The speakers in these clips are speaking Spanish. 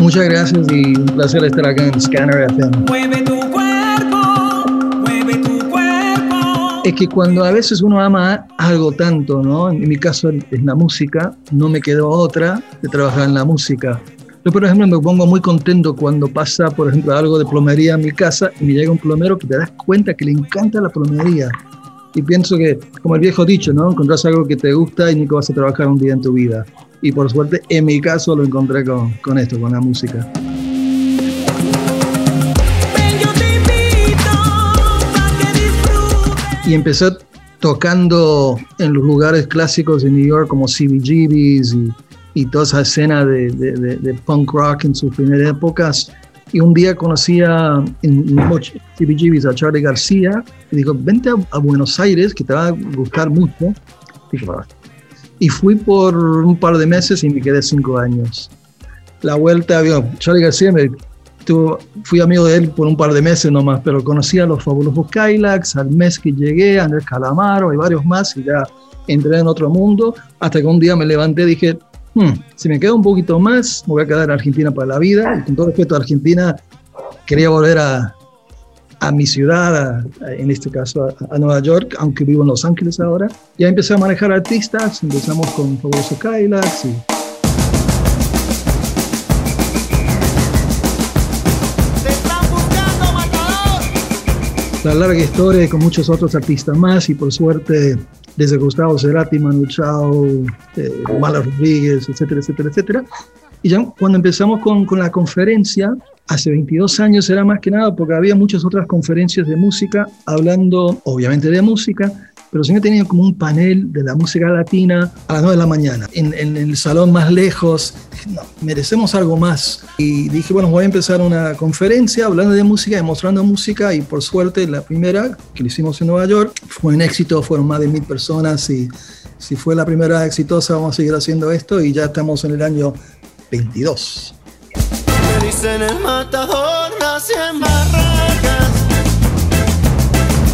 Muchas gracias y un placer estar acá en Scanner FM. Mueve tu cuerpo, mueve tu cuerpo. Es que cuando a veces uno ama algo tanto, ¿no? En mi caso es la música, no me quedó otra de trabajar en la música. Yo, por ejemplo, me pongo muy contento cuando pasa, por ejemplo, algo de plomería en mi casa y me llega un plomero que te das cuenta que le encanta la plomería. Y pienso que, como el viejo dicho, ¿no? Encontrás algo que te gusta y nunca vas a trabajar un día en tu vida. Y por suerte, en mi caso, lo encontré con, con esto, con la música. Y empecé tocando en los lugares clásicos de New York como CBGB's y, y toda esa escena de, de- de- de punk rock en sus primeras épocas. Y un día conocí a, en, CBGB's a Charlie García y dijo, vente a, a Buenos Aires que te va a gustar mucho. Dije, "Va". Y fui por un par de meses y me quedé cinco años. La vuelta, vio, Charlie García me tuvo- fui amigo de él por un par de meses nomás, pero conocí a los fabulosos Kylax, al mes que llegué, a Andrés Calamaro y varios más, y ya entré en otro mundo, hasta que un día me levanté y dije, "Hmm, si me quedo un poquito más, me voy a quedar en Argentina para la vida, y con todo respeto a Argentina, quería volver a, a mi ciudad, a- en este caso a, a Nueva York, aunque vivo en Los Ángeles ahora. Ya empecé a manejar artistas, empezamos con Fabuloso Kylax y la larga historia y con muchos otros artistas más y por suerte desde Gustavo Cerati, Manu Chao, eh, Mala Rodríguez, etcétera, etcétera, etcétera. Y ya cuando empezamos con, con la conferencia, hace 22 años era más que nada porque había muchas otras conferencias de música hablando obviamente de música, pero siempre tenía como un panel de la música latina a las 9 de la mañana, en, en el salón más lejos. Dije, no, merecemos algo más. Y dije, bueno, voy a empezar una conferencia hablando de música y mostrando música. Y por suerte, la primera que lo hicimos en Nueva York fue un éxito, fueron más de mil personas. Y si fue la primera exitosa, vamos a seguir haciendo esto. Y ya estamos en el año 22. Me dicen el matador, nací en Barracas.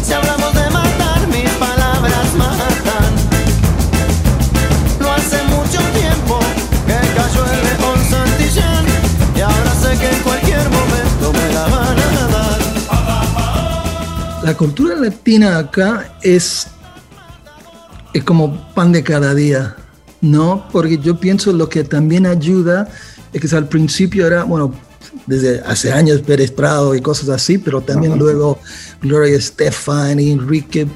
Si hablamos de matar, mis palabras matan. No hace mucho tiempo que cayó el león Santillán. Y ahora sé que en cualquier momento me la van a dar. La cultura latina acá es, es como pan de cada día, ¿no? Porque yo pienso lo que también ayuda es que al principio era, bueno, desde hace años Pérez Prado y cosas así, pero también luego Gloria Estefan y Ricky, eh,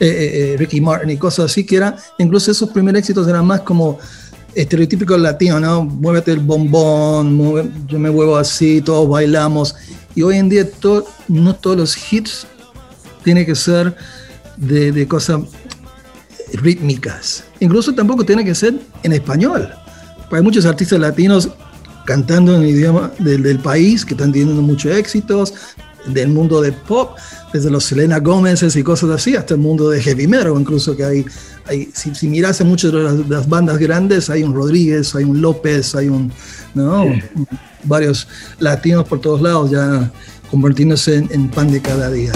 eh, eh, Ricky Martin y cosas así, que era, incluso esos primeros éxitos eran más como estereotípicos latinos, ¿no? Muévete el bombón, mueve- yo me muevo así, todos bailamos. Y hoy en día no todos los hits tiene que ser de, de cosas rítmicas. Incluso tampoco tiene que ser en español. Hay muchos artistas latinos cantando en el idioma del, del país que están teniendo muchos éxitos, del mundo de pop, desde los Selena Gómez y cosas así, hasta el mundo de heavy metal, incluso que hay, hay si, si miras en muchas de las, bandas grandes, hay un Rodríguez, hay un López, hay un, ¿no? varios latinos por todos lados ya convirtiéndose en, en pan de cada día.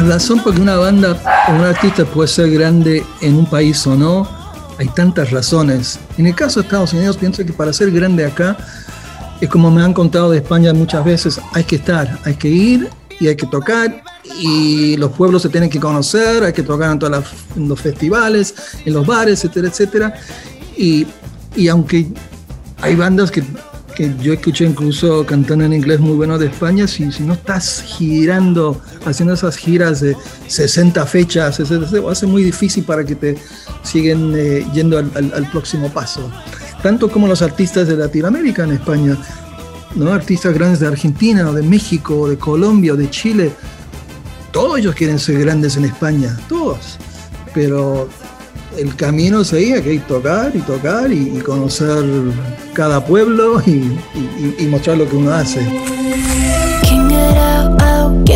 La razón por que una banda o un artista puede ser grande en un país o no, hay tantas razones. En el caso de Estados Unidos, pienso que para ser grande acá, es como me han contado de España muchas veces, hay que estar, hay que ir y hay que tocar y los pueblos se tienen que conocer, hay que tocar en, en los festivales, en los bares, etcétera, etcétera. Y, y aunque hay bandas que, yo escuché incluso cantando en inglés muy bueno de España, si, si no estás girando, haciendo esas giras de 60 fechas, va a ser muy difícil para que te siguen eh, yendo al, al- al próximo paso. Tanto como los artistas de Latinoamérica en España, ¿no? artistas grandes de Argentina, o de México, o de Colombia, o de Chile, todos ellos quieren ser grandes en España, todos. Pero el camino seguía que tocar y tocar y, conocer cada pueblo y, mostrar lo que uno hace. Can get out, out,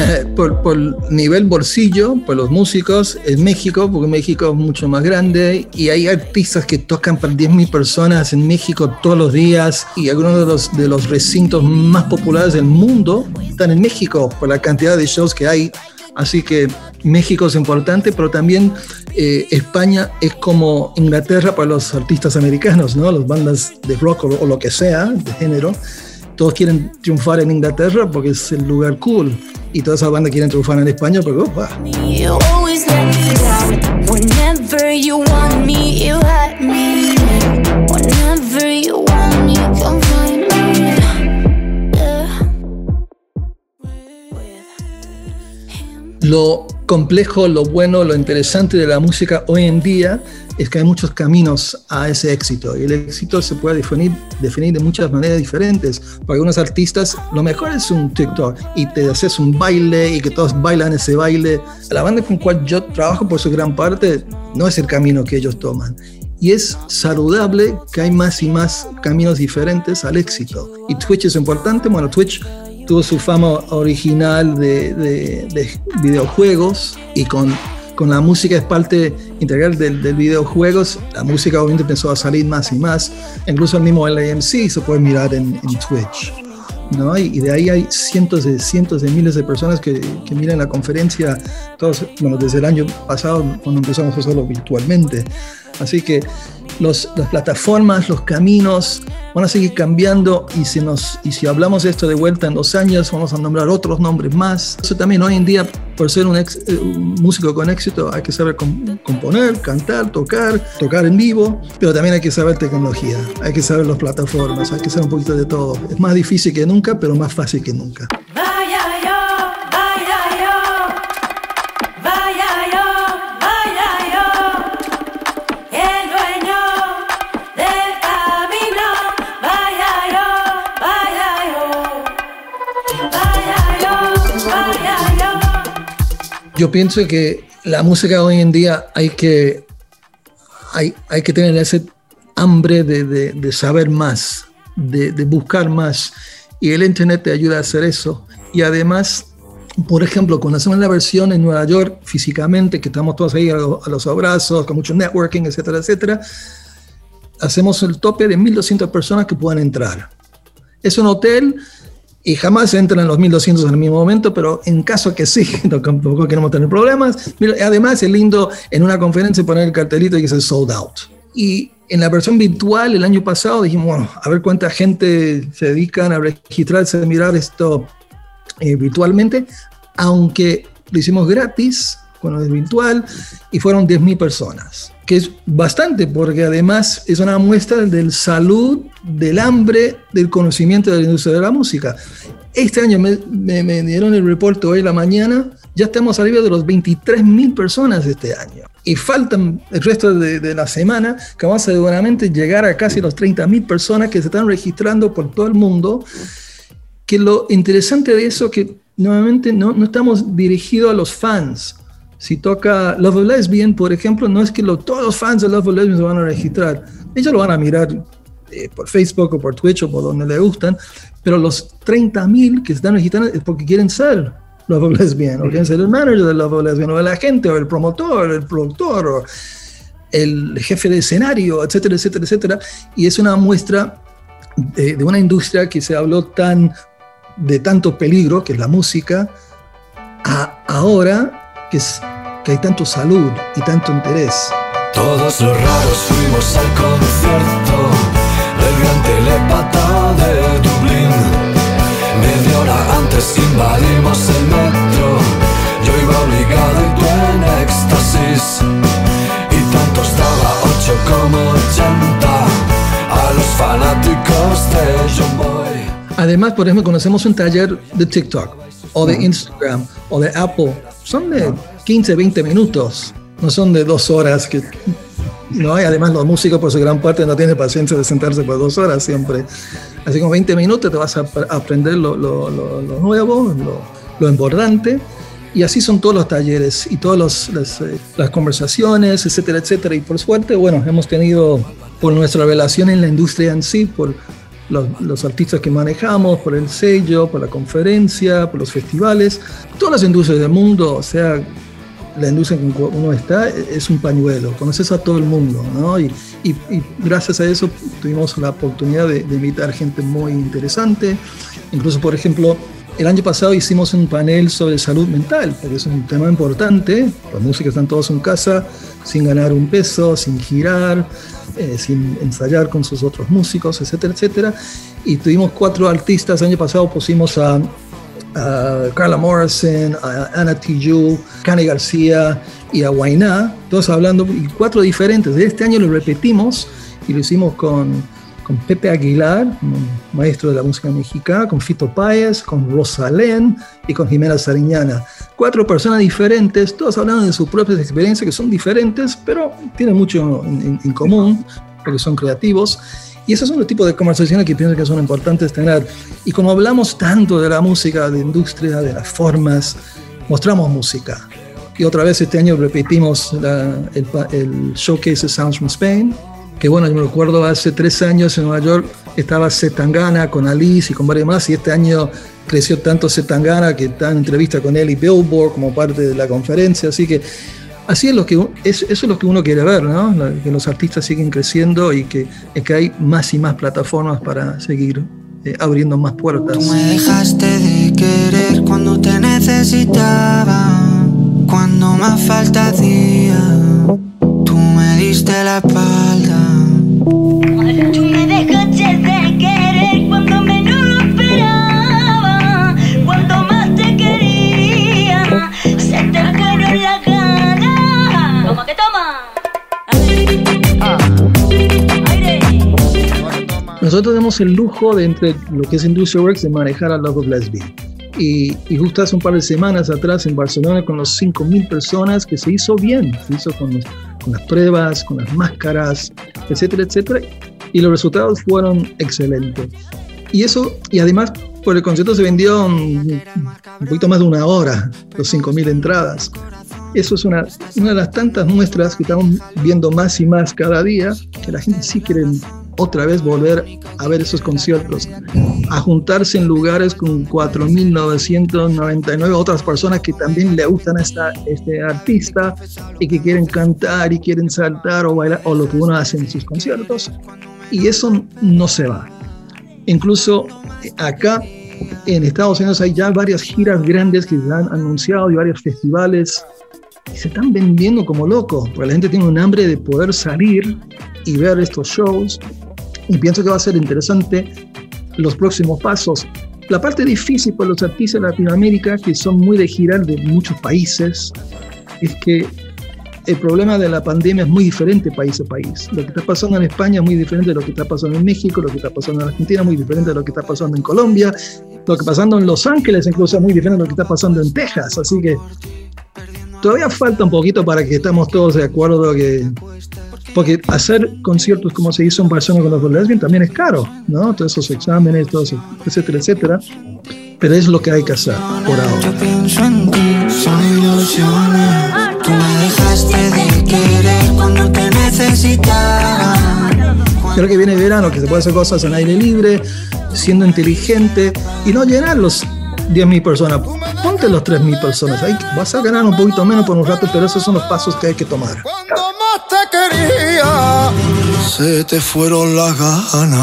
por, por nivel bolsillo, por los músicos, en México, porque México es mucho más grande y hay artistas que tocan para 10.000 personas en México todos los días y algunos de los, de los recintos más populares del mundo están en México por la cantidad de shows que hay. Así que México es importante, pero también eh, España es como Inglaterra para los artistas americanos, ¿no? Las bandas de rock o, o lo que sea, de género todos quieren triunfar en Inglaterra porque es el lugar cool. Y todas esas bandas quieren triunfar en España porque. Yeah. lo complejo, lo bueno, lo interesante de la música hoy en día es que hay muchos caminos a ese éxito y el éxito se puede definir, definir de muchas maneras diferentes. Para algunos artistas lo mejor es un TikTok y te haces un baile y que todos bailan ese baile. La banda con cual yo trabajo por su gran parte no es el camino que ellos toman. Y es saludable que hay más y más caminos diferentes al éxito. Y Twitch es importante. Bueno, Twitch tuvo su fama original de, de- de videojuegos y con, con la música es parte integral del, del videojuegos. La música obviamente empezó a salir más y más. Incluso el mismo LAMC se puede mirar en, en Twitch. ¿no? Y de ahí hay cientos de cientos de miles de personas que, que miran la conferencia todos, bueno, desde el año pasado cuando empezamos a hacerlo virtualmente. Así que los, las plataformas, los caminos van a seguir cambiando y si, nos, y si hablamos de esto de vuelta en dos años, vamos a nombrar otros nombres más. Eso también hoy en día, por ser un, eh, un músico con éxito, hay que saber com- componer, cantar, tocar, tocar en vivo, pero también hay que saber tecnología, hay que saber las plataformas, hay que saber un poquito de todo. Es más difícil que nunca, pero más fácil que nunca. Yo. Pienso que la música hoy en día hay que, hay, hay que tener ese hambre de, de- de saber más, de, de buscar más. Y el Internet te ayuda a hacer eso. Y además, por ejemplo, cuando hacemos la versión en Nueva York físicamente, que estamos todos ahí a, lo- a los abrazos, con mucho networking, etcétera, etcétera, hacemos el tope de 1.200 personas que puedan entrar. Es un hotel y jamás entran los 1200 en el mismo momento, pero en caso que sí, tampoco queremos tener problemas. Además, es lindo en una conferencia poner el cartelito y que se sold out. Y en la versión virtual el año pasado dijimos, bueno, a ver cuánta gente se dedican a registrarse, a mirar esto eh, virtualmente, aunque lo hicimos gratis cuando es virtual y fueron 10.000 personas, que es bastante porque además es una muestra del salud, del hambre, del conocimiento de la industria de la música. Este año me, me- me dieron el reporte hoy en la mañana, ya estamos arriba de los 23.000 personas este año. Y faltan el resto de, de la semana que vamos a seguramente llegar a casi los 30.000 personas que se están registrando por todo el mundo que lo interesante de eso que nuevamente no, no estamos dirigidos a los fans. Si toca Love Lesbian, por ejemplo, no es que lo- todos los fans de Love Lesbian se van a registrar. Ellos lo van a mirar eh, por Facebook o por Twitch o por donde le gustan, pero los 30.000 que están registrando es porque quieren ser Love Lesbian, o quieren ser el manager de Love Lesbian, o el agente, o el promotor, el productor, o el jefe de escenario, etcétera, etcétera, etcétera. Y es una muestra de, de una industria que se habló tan de tanto peligro, que es la música, a ahora que, es, que hay tanto salud y tanto interés. Todos los raros fuimos al concierto del gran telepata de Dublín. Media hora antes invadimos el metro. Yo iba obligado y tú en éxtasis. Y tanto estaba ocho como ochenta a los fanáticos de John Boy. Además, por ejemplo, conocemos un taller de TikTok o de Instagram o de Apple. Son de 15, 20 minutos, no son de dos horas. Que, no, y además los músicos por su gran parte no tienen paciencia de sentarse por dos horas siempre. Así como 20 minutos te vas a ap- a aprender lo, lo- lo- lo nuevo, lo, lo importante. Y así son todos los talleres y todas los- las, eh, las conversaciones, etcétera, etcétera. Y por suerte, bueno, hemos tenido, por nuestra relación en la industria en sí, por los, los artistas que manejamos, por el sello, por la conferencia, por los festivales, todas las industrias del mundo, o sea, la industria en que uno está es un pañuelo, conoces a todo el mundo, ¿no? Y, y- y gracias a eso tuvimos la oportunidad de, de invitar gente muy interesante. Incluso, por ejemplo, el año pasado hicimos un panel sobre salud mental, porque es un tema importante. Los músicos están todos en casa sin ganar un peso, sin girar, eh, sin ensayar con sus otros músicos, etcétera, etcétera. Y tuvimos cuatro artistas. El año pasado pusimos a a Carla Morrison, a Anna Tijoux, Cani García y a Wainá, todos hablando, y cuatro diferentes. Este año lo repetimos y lo hicimos con, Pepe Aguilar, maestro de la música mexicana, con Fito Páez, con Rosalén y con Jimena Sariñana. Cuatro personas diferentes, todos hablando de sus propias experiencias que son diferentes, pero tienen mucho en común, porque son creativos. Y esos son los tipos de conversaciones que pienso que son importantes tener. Y como hablamos tanto de la música, de industria, de las formas, mostramos música. Y otra vez este año repetimos la- el showcase de Sounds from Spain, que bueno, yo me recuerdo hace tres años en Nueva York estaba Zetangana con Alice y con varios más, y este año creció tanto Zetangana que está en entrevista con él y Billboard como parte de la conferencia, así que así es lo que es- eso es lo que uno quiere ver, ¿no? Que los artistas siguen creciendo y que, que hay más y más plataformas para seguir eh, abriendo más puertas. Tú me dejaste de querer cuando te necesitaba, cuando más falta hacía. Tú me diste la espalda. Nosotros tenemos el lujo de entre lo que es Industria Works de manejar a Love of Lesbian. Y, y justo hace un par de semanas atrás en Barcelona con los 5.000 personas que se hizo bien, se hizo con, los- con las pruebas, con las máscaras, etcétera, etcétera. Y los resultados fueron excelentes. Y eso, y además por el concierto se vendió un, un poquito más de una hora, los 5.000 entradas. Eso es una, una de las tantas muestras que estamos viendo más y más cada día, que la gente sí quiere otra vez volver a ver esos conciertos, a juntarse en lugares con 4.999 otras personas que también le gustan a esta, este artista y que quieren cantar y quieren saltar o bailar, o lo que uno hace en sus conciertos. Y eso no se va. Incluso acá en Estados Unidos hay ya varias giras grandes que se han anunciado y varios festivales y se están vendiendo como locos, porque la gente tiene un hambre de poder salir y ver estos shows. Y pienso que va a ser interesante los próximos pasos. La parte difícil para los artistas de Latinoamérica, que son muy de girar de muchos países, es que el problema de la pandemia es muy diferente país a país. Lo que está pasando en España es muy diferente de lo que está pasando en México, lo que está pasando en Argentina es muy diferente de lo que está pasando en Colombia, lo que está pasando en Los Ángeles incluso es muy diferente de lo que está pasando en Texas. Así que todavía falta un poquito para que estemos todos de acuerdo que porque hacer conciertos como se hizo en Barcelona con los Lesbian también es caro, ¿no? Todos esos exámenes, todo eso, etcétera, etcétera. Pero es lo que hay que hacer por Yo ahora. pienso en ti, son ilusiones. Tú me dejaste de querer cuando te necesitaba. Creo que viene verano, que se puede hacer cosas en aire libre, siendo inteligente y no llenar los 10.000 personas. Ponte los 3.000 personas. Ahí vas a ganar un poquito menos por un rato, pero esos son los pasos que hay que tomar. Te quería, se te fueron las ganas.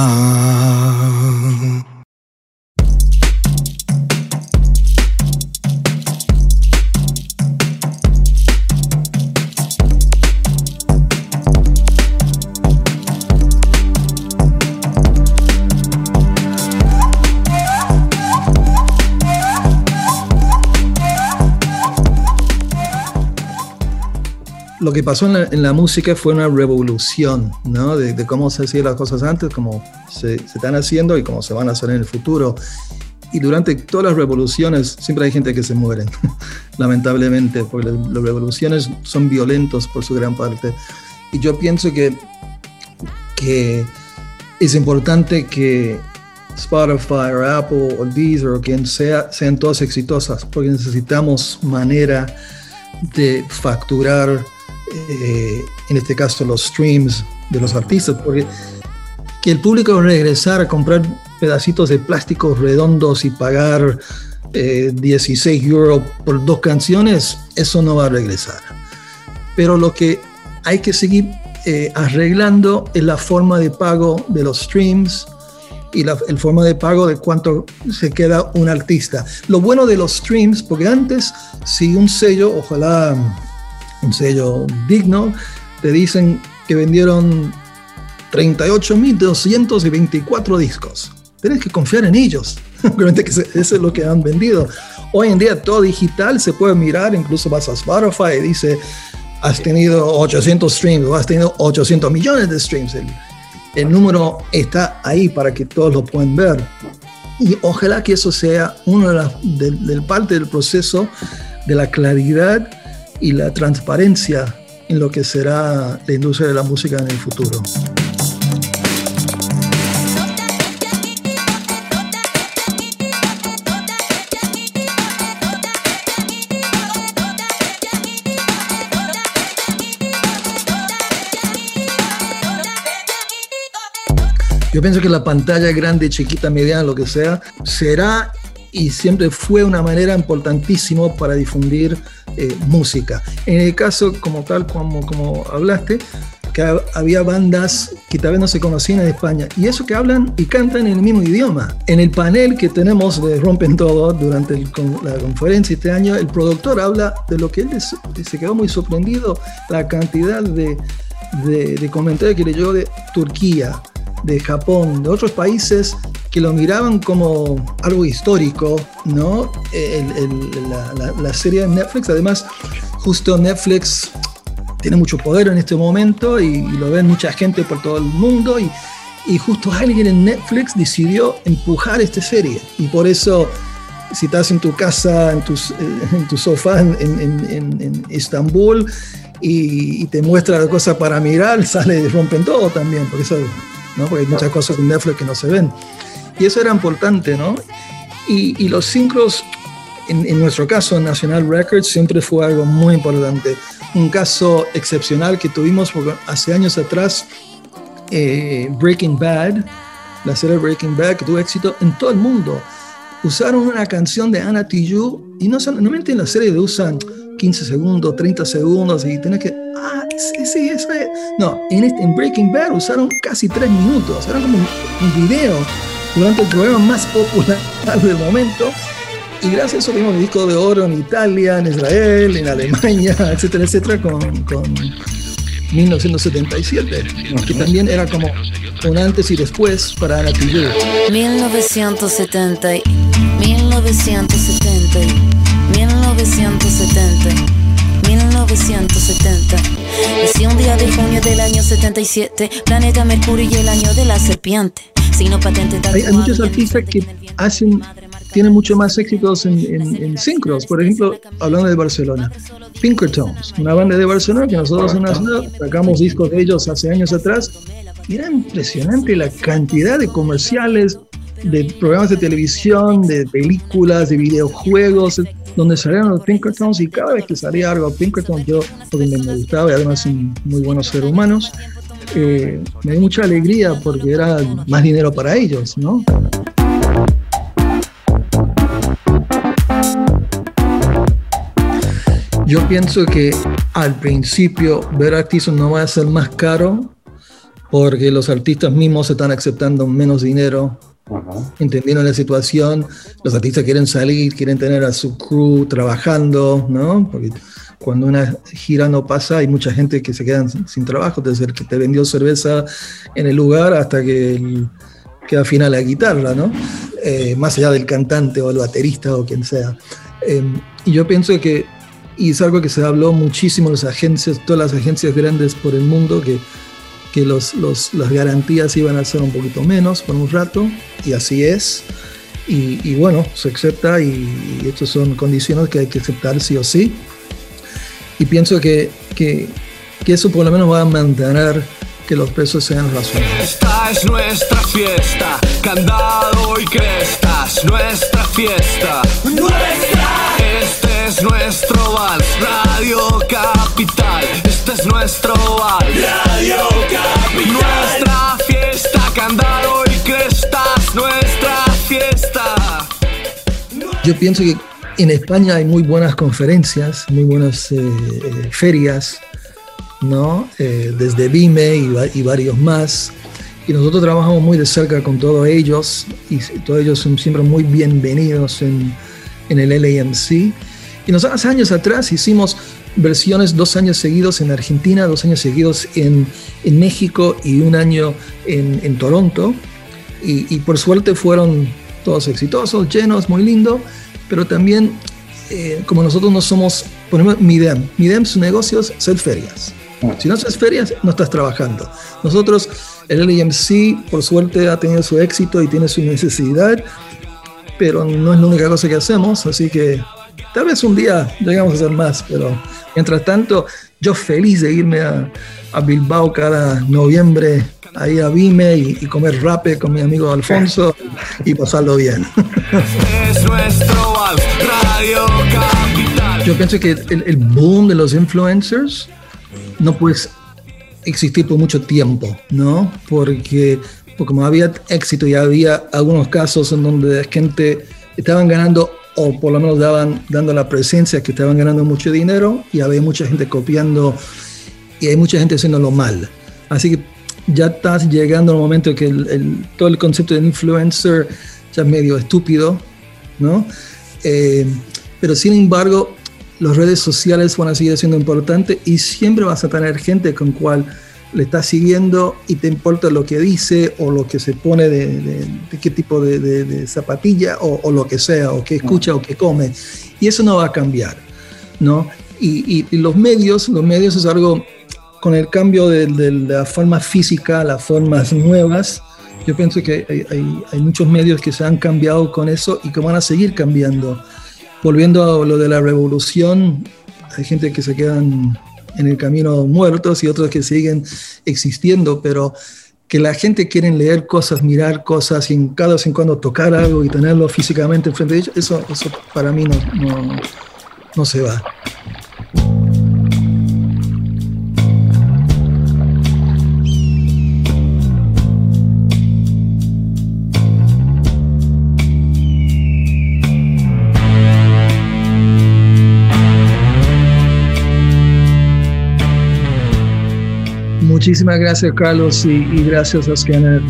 Que pasó en la, en la música fue una revolución, ¿no? De, de cómo se hacían las cosas antes, cómo se, se están haciendo y cómo se van a hacer en el futuro. Y durante todas las revoluciones siempre hay gente que se muere, lamentablemente, porque las, las revoluciones son violentos por su gran parte. Y yo pienso que, que es importante que Spotify o Apple o Deezer o quien sea sean todas exitosas, porque necesitamos manera de facturar, eh, en este caso, los streams de los artistas, porque que el público regresara a comprar pedacitos de plástico redondos y pagar eh, 16 euros por dos canciones, eso no va a regresar. Pero lo que hay que seguir eh, arreglando es la forma de pago de los streams y la el forma de pago de cuánto se queda un artista. Lo bueno de los streams, porque antes, si un sello, ojalá un sello digno, te dicen que vendieron 38.224 discos. Tienes que confiar en ellos. Obviamente que eso es lo que han vendido. Hoy en día todo digital se puede mirar, incluso vas a Spotify y dice, has tenido 800 streams o has tenido 800 millones de streams. El, número está ahí para que todos lo puedan ver. Y ojalá que eso sea una de del parte del proceso de la claridad y la transparencia en lo que será la industria de la música en el futuro. Yo pienso que la pantalla grande, chiquita, mediana, lo que sea, será y siempre fue una manera importantísima para difundir eh, música. En el caso como tal, como, como hablaste, que ha- había bandas que tal vez no se conocían en España, y eso que hablan y cantan en el mismo idioma. En el panel que tenemos de Rompen Todo durante la conferencia este año, el productor habla de lo que él des- se quedó muy sorprendido, la cantidad de, de, de comentarios que leyó de Turquía, de Japón, de otros países que lo miraban como algo histórico, ¿no? El- el- la, la- la serie de Netflix, además, justo Netflix tiene mucho poder en este momento y, y lo ven mucha gente por todo el mundo y, y justo alguien en Netflix decidió empujar esta serie y por eso si estás en tu casa, en, tus, eh, en tu sofá en, en- en- Estambul y, y te muestra la cosa para mirar, sale rompen todo también, porque, eso, ¿no? porque hay muchas cosas en Netflix que no se ven. Y eso era importante, ¿no? Y, y los sincros, en, en nuestro caso, National Records, siempre fue algo muy importante. Un caso excepcional que tuvimos porque hace años atrás, eh, Breaking Bad, la serie Breaking Bad, que tuvo éxito en todo el mundo, usaron una canción de Anna Tijoux y no normalmente en la serie le usan 15 segundos, 30 segundos y tienes que, ah, sí, eso es. No, en, este- en Breaking Bad usaron casi 3 minutos, era como un, video durante el programa más popular del momento. Y gracias a eso tuvimos el disco de oro en Italia, en Israel, en Alemania, etcétera, etcétera, con, con 1977, que también era como un antes y después para Tijoux. 1970, y- 1970, y 1970, y 1970. Nací un día de junio del año 77, planeta Mercurio y el año de la serpiente. Signo patente Hay, hay muchos artistas que hacen, tienen mucho más éxitos en, en, en sincros. Por ejemplo, hablando de Barcelona, Pinkertones, una banda de Barcelona que nosotros en la ciudad sacamos discos de ellos hace años atrás. Y era impresionante la cantidad de comerciales, de programas de televisión, de películas, de videojuegos, donde salían los Pinkertones y cada vez que salía algo Pinkerton, yo, porque me gustaba y además son muy buenos seres humanos, eh, me dio mucha alegría porque era más dinero para ellos, ¿no? Yo pienso que al principio ver artistas no va a ser más caro porque los artistas mismos están aceptando menos dinero, entendiendo la situación. Los artistas quieren salir, quieren tener a su crew trabajando, ¿no? Porque cuando una gira no pasa, hay mucha gente que se quedan sin, trabajo, desde el que te vendió cerveza en el lugar hasta que, el, que afina la guitarra, ¿no? Eh, más allá del cantante o el baterista o quien sea. Eh, y yo pienso que, y es algo que se habló muchísimo en las agencias, todas las agencias grandes por el mundo, que, que los, los, las garantías iban a ser un poquito menos por un rato, y así es. Y, y bueno, se acepta y, y estas son condiciones que hay que aceptar sí o sí. Y pienso que, que, que eso por lo menos va a mantener que los precios sean razonables. Esta es nuestra fiesta, candado y crestas, nuestra fiesta. Nuestra. Este es nuestro vals, Radio Capital nuestro bar. Radio Capital. Nuestra fiesta, candado y crestas, nuestra fiesta. Yo pienso que en España hay muy buenas conferencias, muy buenas eh, ferias, ¿no? Eh, desde BIME y, y, varios más. Y nosotros trabajamos muy de cerca con todos ellos y todos ellos son siempre muy bienvenidos en, en el LAMC y nosotros hace años atrás hicimos versiones dos años seguidos en Argentina, dos años seguidos en, en México y un año en, en Toronto. Y, y por suerte fueron todos exitosos, llenos, muy lindo, pero también eh, como nosotros no somos, ponemos MIDEM, MIDEM su negocio es hacer ferias. Si no haces ferias, no estás trabajando. Nosotros, el LAMC, por suerte, ha tenido su éxito y tiene su necesidad, pero no es la única cosa que hacemos, así que tal vez un día llegamos a hacer más, pero mientras tanto, yo feliz de irme a, a Bilbao cada noviembre, ahí a Vime y, y comer rape con mi amigo Alfonso y pasarlo bien. Es nuestro Radio Capital. Yo pienso que el, el boom de los influencers no puede existir por mucho tiempo, ¿no? Porque, porque como había éxito y había algunos casos en donde gente estaban ganando o por lo menos daban dando la presencia que estaban ganando mucho dinero y había mucha gente copiando y hay mucha gente haciéndolo mal. Así que ya estás llegando al momento que el- el- todo el concepto de influencer ya es medio estúpido, ¿no? Eh, pero sin embargo, las redes sociales van a seguir siendo importantes y siempre vas a tener gente con cual le estás siguiendo y te importa lo que dice o lo que se pone de, de- de qué tipo de, de- zapatilla o, o lo que sea, o que escucha o que come. Y eso no va a cambiar, ¿no? Y, y- y los medios, los medios es algo con el cambio de, de la forma física, las formas nuevas, yo pienso que hay, hay- hay muchos medios que se han cambiado con eso y que van a seguir cambiando. Volviendo a lo de la revolución, hay gente que se quedan en el camino muertos y otros que siguen existiendo, pero que la gente quiere leer cosas, mirar cosas y en cada vez en cuando tocar algo y tenerlo físicamente enfrente de ellos, eso, eso para mí no, no, no se va. Muchísimas gracias, Carlos, y, gracias a Scanner.